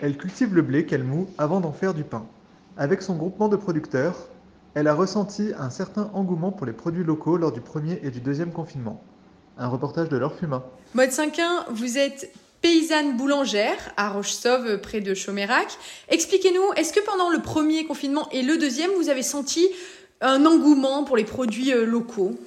Elle cultive le blé qu'elle moue avant d'en faire du pain. Avec son groupement de producteurs, elle a ressenti un certain engouement pour les produits locaux lors du premier et du deuxième confinement. Un reportage de Laure Fumain. Mode 5.1, vous êtes paysanne boulangère à Roche-Sauve, près de Chaumérac. Expliquez-nous, est-ce que pendant le premier confinement et le deuxième, vous avez senti un engouement pour les produits euh, locaux?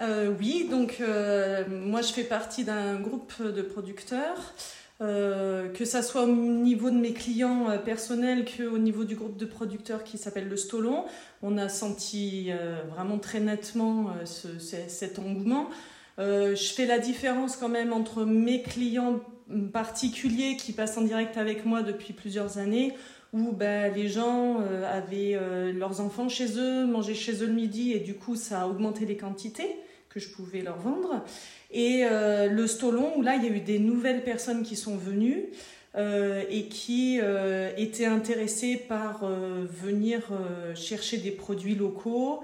Euh, Oui, donc euh, moi je fais partie d'un groupe de producteurs. Euh, que ça soit au niveau de mes clients euh, personnels qu'au niveau du groupe de producteurs qui s'appelle le Stolon, on a senti euh, vraiment très nettement ce, cet engouement. je fais la différence quand même entre mes clients particuliers qui passent en direct avec moi depuis plusieurs années, où ben, les gens avaient leurs enfants chez eux, mangeaient chez eux le midi et du coup ça a augmenté les quantités que je pouvais leur vendre. Et euh, le Stolon, où là, il y a eu des nouvelles personnes qui sont venues euh, et qui euh, étaient intéressées par venir chercher des produits locaux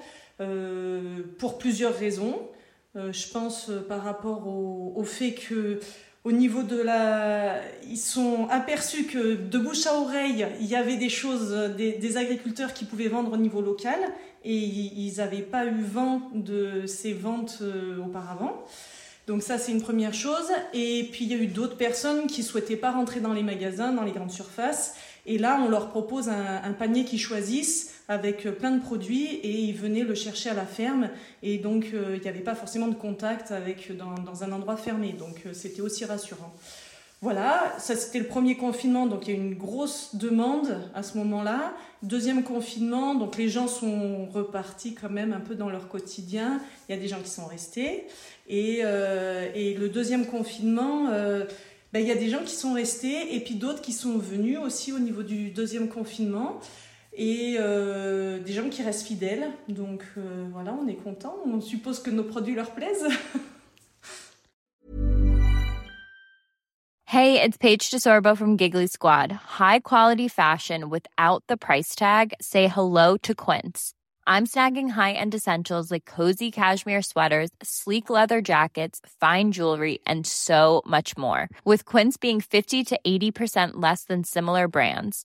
pour plusieurs raisons. je pense par rapport au, fait que au niveau de la... Ils sont aperçus que de bouche à oreille, il y avait des choses, des, agriculteurs qui pouvaient vendre au niveau local et ils n'avaient pas eu vent de ces ventes auparavant. Donc ça, c'est une première chose. Et puis, il y a eu d'autres personnes qui souhaitaient pas rentrer dans les magasins, dans les grandes surfaces. Et là, on leur propose un, panier qu'ils choisissent avec plein de produits et ils venaient le chercher à la ferme. Et donc, euh, il n'y avait pas forcément de contact avec, dans, dans un endroit fermé. Donc, euh, c'était aussi rassurant. Voilà, ça c'était le premier confinement, donc il y a eu une grosse demande à ce moment-là. Deuxième confinement, donc les gens sont repartis quand même un peu dans leur quotidien. Il y a des gens qui sont restés. Et, euh, le deuxième confinement, euh, ben, il y a des gens qui sont restés et puis d'autres qui sont venus aussi au niveau du deuxième confinement. Et euh, des gens qui restent fidèles. Donc euh, voilà, on est content. On suppose que nos produits leur plaisent. Hey, it's Paige DeSorbo from Giggly Squad. High quality fashion without the price tag. Say hello to Quince. I'm snagging high-end essentials like cozy cashmere sweaters, sleek leather jackets, fine jewelry, and so much more. With Quince being 50 to 80% less than similar brands.